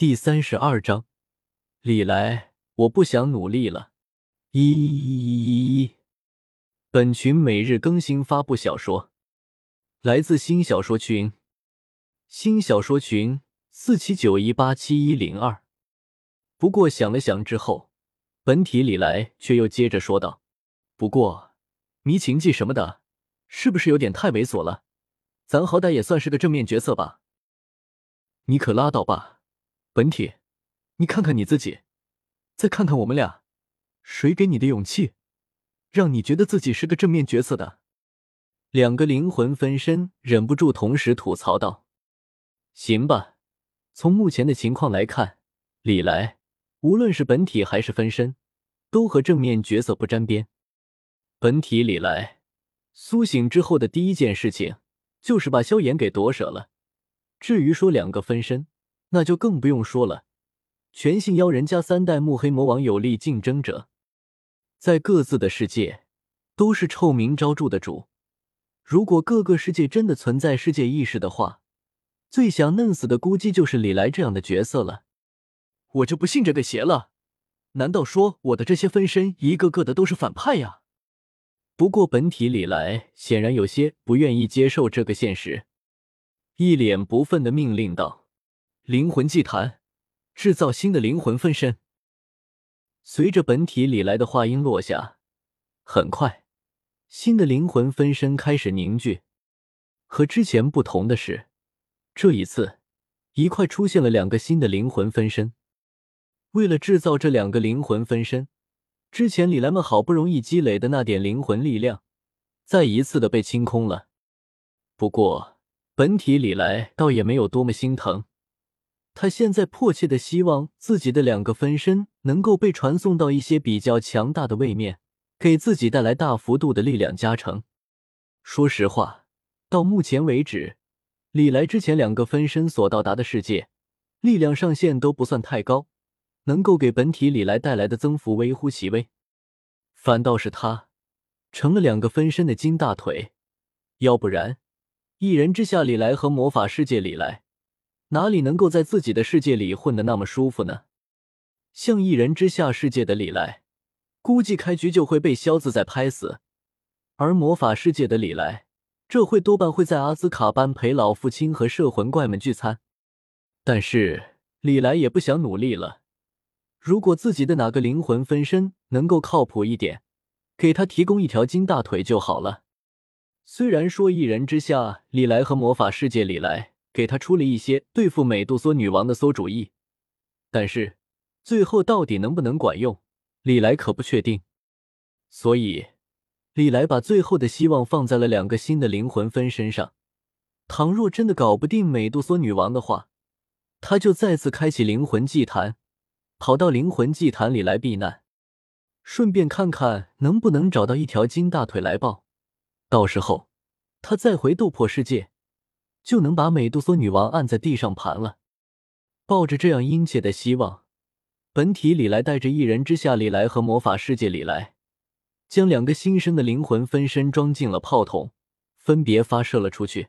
第三十二章，李来，我不想努力了。一一一一一，本群每日更新发布小说，来自新小说群，新小说群四七九一八七一零二。不过想了想之后，本体李来却又接着说道：“不过迷情记什么的，是不是有点太猥琐了？咱好歹也算是个正面角色吧？你可拉倒吧！”本体，你看看你自己，再看看我们俩，谁给你的勇气，让你觉得自己是个正面角色的？两个灵魂分身忍不住同时吐槽道：“行吧，从目前的情况来看，李来无论是本体还是分身，都和正面角色不沾边。本体李来苏醒之后的第一件事情，就是把萧炎给夺舍了。至于说两个分身，那就更不用说了，全信妖人加三代目黑魔王有力竞争者，在各自的世界都是臭名昭著的主。如果各个世界真的存在世界意识的话，最想弄死的估计就是李来这样的角色了。我就不信这个邪了！难道说我的这些分身一个个的都是反派呀？不过本体李来显然有些不愿意接受这个现实，一脸不忿的命令道。灵魂祭坛，制造新的灵魂分身。随着本体里来的话音落下，很快，新的灵魂分身开始凝聚。和之前不同的是，这一次一块出现了两个新的灵魂分身。为了制造这两个灵魂分身，之前李来们好不容易积累的那点灵魂力量，再一次的被清空了。不过，本体李来倒也没有多么心疼。他现在迫切的希望自己的两个分身能够被传送到一些比较强大的位面，给自己带来大幅度的力量加成。说实话，到目前为止，李来之前两个分身所到达的世界，力量上限都不算太高，能够给本体李来带来的增幅微乎其微。反倒是他，成了两个分身的金大腿，要不然，一人之下李来和魔法世界李来。哪里能够在自己的世界里混得那么舒服呢？像一人之下世界的李来，估计开局就会被萧自在拍死；而魔法世界的李来，这会多半会在阿兹卡班陪老父亲和摄魂怪们聚餐。但是李来也不想努力了。如果自己的哪个灵魂分身能够靠谱一点，给他提供一条金大腿就好了。虽然说一人之下李来和魔法世界李来。给他出了一些对付美杜莎女王的馊主意，但是最后到底能不能管用，李来可不确定。所以，李来把最后的希望放在了两个新的灵魂分身上。倘若真的搞不定美杜莎女王的话，他就再次开启灵魂祭坛，跑到灵魂祭坛里来避难，顺便看看能不能找到一条金大腿来抱。到时候，他再回斗破世界。就能把美杜莎女王按在地上盘了。抱着这样殷切的希望，本体里来带着一人之下里来和魔法世界里来，将两个新生的灵魂分身装进了炮筒，分别发射了出去。